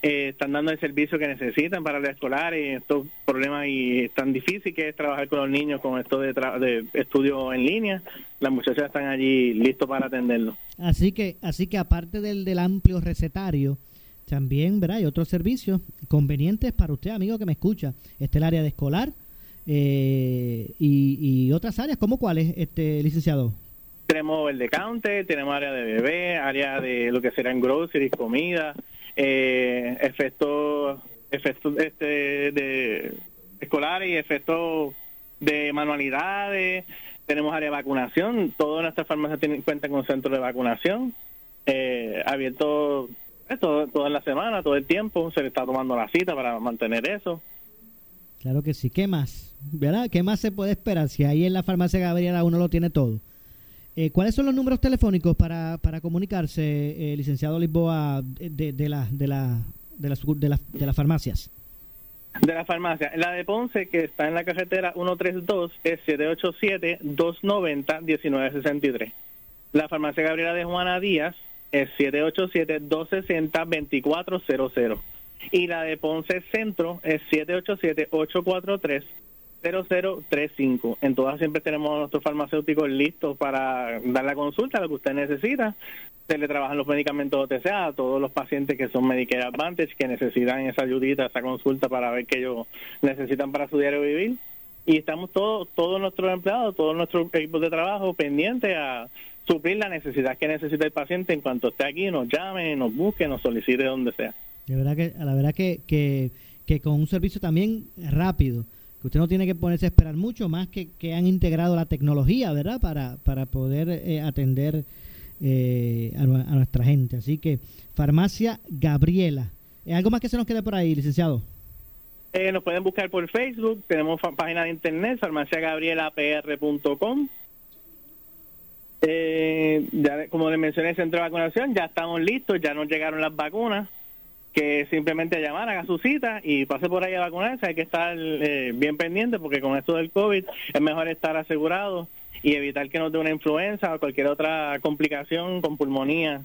Eh, están dando el servicio que necesitan para la escolar y estos problemas y tan difícil que es trabajar con los niños con esto de, de estudio en línea. Las muchachas están allí listos para atenderlo. Así que, así que aparte del, del amplio recetario, también ¿verdad? hay otros servicios convenientes para usted, amigo que me escucha. Este el área de escolar eh, y, y otras áreas, ¿cómo cuáles, este licenciado? Tenemos el de counter, tenemos área de bebé, área de lo que serán groceries, comida, eh, efectos efectos este, de escolares y efectos de manualidades. Tenemos área de vacunación. Todas nuestras farmacias tienen, cuentan con centro de vacunación. Eh, abierto eh, todo, toda la semana, todo el tiempo. Se le está tomando la cita para mantener eso. Claro que sí. ¿Qué más? ¿Verdad? ¿Qué más se puede esperar si ahí en la farmacia Gabriela uno lo tiene todo? Eh, ¿Cuáles son los números telefónicos para, para comunicarse, eh, licenciado Lisboa, de, de, la, de, la, de, las, de, la, de las farmacias? De la farmacia. La de Ponce, que está en la carretera 132, es 787-290-1963. La farmacia Gabriela de Juana Díaz es 787-260-2400. Y la de Ponce Centro es 787-843-0035. En todas siempre tenemos a nuestros farmacéuticos listos para dar la consulta, lo que usted necesita. Se le trabajan los medicamentos OTC a todos los pacientes que son Medicare Advantage, que necesitan esa ayudita, esa consulta para ver qué ellos necesitan para su diario vivir. Y estamos todos, todos nuestros empleados, todos nuestros equipos de trabajo pendientes a suplir la necesidad que necesita el paciente en cuanto esté aquí, nos llame, nos busque, nos solicite donde sea. De verdad que, la verdad que, que, que con un servicio también rápido, que usted no tiene que ponerse a esperar mucho más que, que han integrado la tecnología, ¿verdad? Para, para poder eh, atender eh, a, nuestra gente. Así que, Farmacia Gabriela. ¿Algo más que se nos quede por ahí, licenciado? Eh, nos pueden buscar por Facebook, tenemos página de internet, farmaciagabrielapr.com. Eh, ya, como le mencioné, el centro de vacunación, ya estamos listos, ya nos llegaron las vacunas que simplemente llamar, haga su cita y pase por ahí a vacunarse. Hay que estar eh, bien pendiente porque con esto del COVID es mejor estar asegurado y evitar que nos dé una influenza o cualquier otra complicación con pulmonía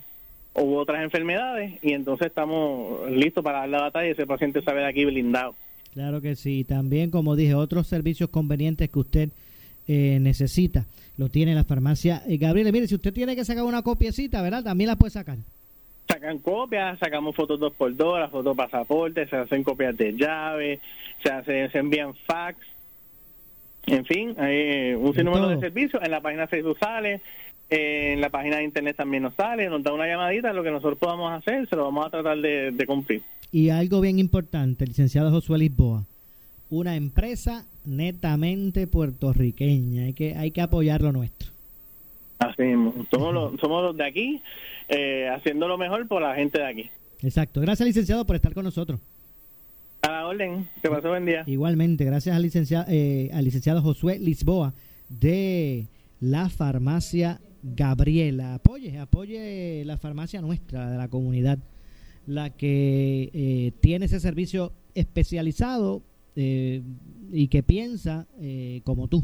u otras enfermedades. Y entonces estamos listos para dar la batalla y ese paciente sabe de aquí blindado. Claro que sí. También, como dije, otros servicios convenientes que usted eh, necesita lo tiene en la farmacia. Eh, Gabriel, mire, si usted tiene que sacar una copiecita, ¿verdad? También la puede sacar sacan copias, sacamos fotos dos por dos, las fotos pasaporte, se hacen copias de llave, se, hace, se envían fax, en fin, hay un sinnúmero de servicios. En la página Facebook sale, en la página de internet también nos sale, nos da una llamadita, lo que nosotros podamos hacer, se lo vamos a tratar de, de cumplir. Y algo bien importante, licenciado Josué Lisboa, una empresa netamente puertorriqueña, hay que, hay que apoyar lo nuestro. Así mismo, somos los, somos los de aquí, eh, haciendo lo mejor por la gente de aquí. Exacto. Gracias, licenciado, por estar con nosotros. A la orden. Que pasó buen día. Igualmente, gracias al licenciado, eh, al licenciado Josué Lisboa de la farmacia Gabriela. Apoye, apoye la farmacia nuestra, de la comunidad, la que eh, tiene ese servicio especializado eh, y que piensa eh, como tú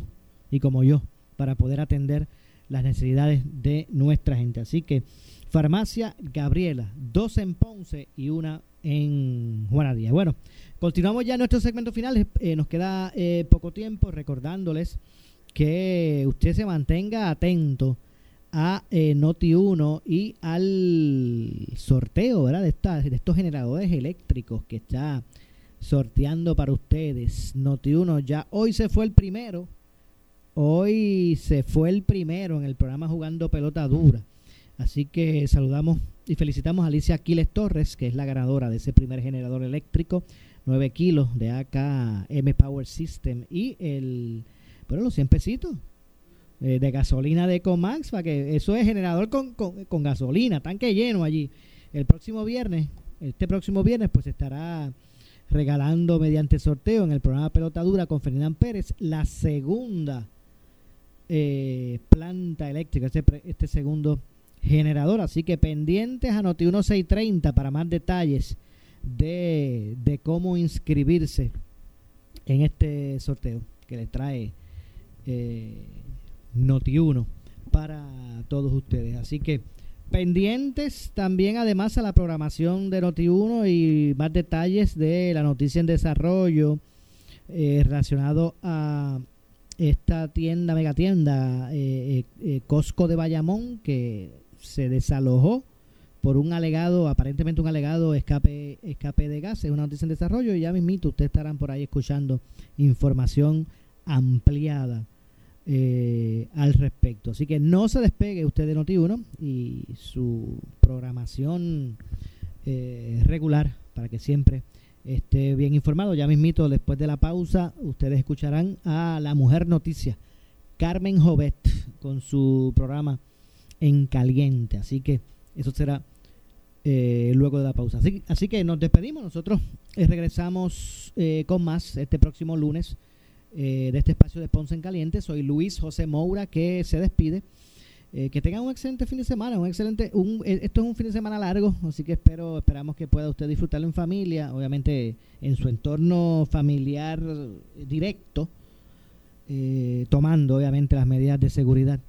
y como yo para poder atender las necesidades de nuestra gente. Así que Farmacia Gabriela, dos en Ponce y una en Juana Díaz. Bueno, continuamos ya nuestro segmento final. Eh, nos queda eh, poco tiempo recordándoles que usted se mantenga atento a eh, Noti1 y al sorteo ¿verdad? De, de estos generadores eléctricos que está sorteando para ustedes. Noti1 ya hoy se fue el primero. Hoy se fue el primero en el programa Jugando Pelota Dura. Así que saludamos y felicitamos a Alicia Aquiles Torres, que es la ganadora de ese primer generador eléctrico, 9 kilos de AKM Power System y el, bueno, los 100 pesitos eh, de gasolina de Comax, para que eso es generador con, con, con, gasolina, tanque lleno allí. El próximo viernes, este próximo viernes, pues estará regalando mediante sorteo en el programa Pelota Dura con Ferdinand Pérez la segunda eh, planta eléctrica, este, este segundo generador. Así que pendientes a Noti 1630 para más detalles de, de cómo inscribirse en este sorteo que les trae eh, Noti 1 para todos ustedes. Así que pendientes también además a la programación de Noti 1 y más detalles de la noticia en desarrollo eh, relacionado a esta tienda, megatienda eh, eh, Costco de Bayamón que se desalojó por un alegado, aparentemente un alegado escape, escape de gases, una noticia en desarrollo, y ya mismito ustedes estarán por ahí escuchando información ampliada eh, al respecto. Así que no se despegue usted de Noti1 y su programación eh, regular para que siempre esté bien informado. Ya mismito, después de la pausa, ustedes escucharán a la mujer noticia, Carmen Jovet, con su programa en caliente. Así que eso será eh, luego de la pausa. Así, así, que nos despedimos. Nosotros eh, regresamos eh, con más este próximo lunes de este espacio de Ponce en Caliente. Soy Luis José Moura que se despide. Que tengan un excelente fin de semana, un excelente, un, esto es un fin de semana largo, así que espero, esperamos que pueda usted disfrutarlo en familia, obviamente en su entorno familiar directo, tomando obviamente las medidas de seguridad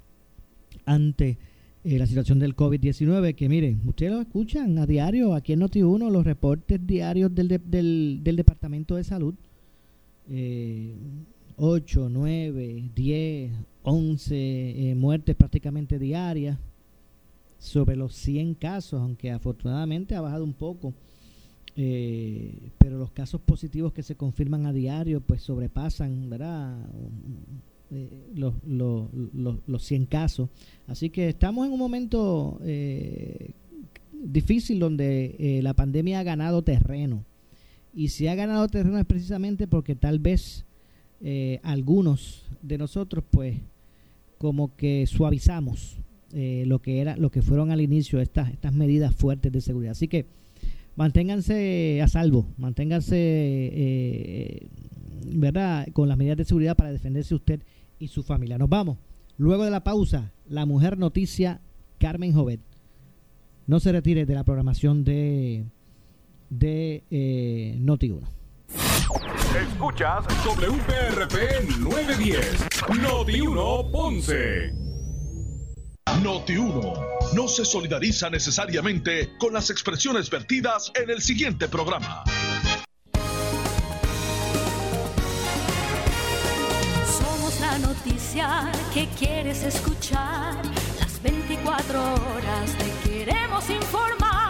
ante eh, la situación del COVID-19, que miren, ustedes lo escuchan a diario, aquí en Noti1, los reportes diarios del, del, Departamento de Salud, eh, 8, 9, 10, 11 muertes prácticamente diarias, sobre los 100 casos, aunque afortunadamente ha bajado un poco, eh, pero los casos positivos que se confirman a diario pues sobrepasan. Eh, los, los, los, 100 casos. Así que estamos en un momento eh, difícil donde la pandemia ha ganado terreno. Y si ha ganado terreno es precisamente porque tal vez algunos de nosotros pues como que suavizamos lo que era lo que fueron al inicio estas estas medidas fuertes de seguridad. Así que manténganse a salvo, manténganse ¿verdad? con las medidas de seguridad para defenderse usted y su familia. Nos vamos. Luego de la pausa, la mujer noticia Carmen Jovet. No se retire de la programación de, de eh, Noti1. Escuchas WPRP 910, Noti1 Ponce. Noti1 no se solidariza necesariamente con las expresiones vertidas en el siguiente programa. noticia que quieres escuchar. Las 24 horas te queremos informar.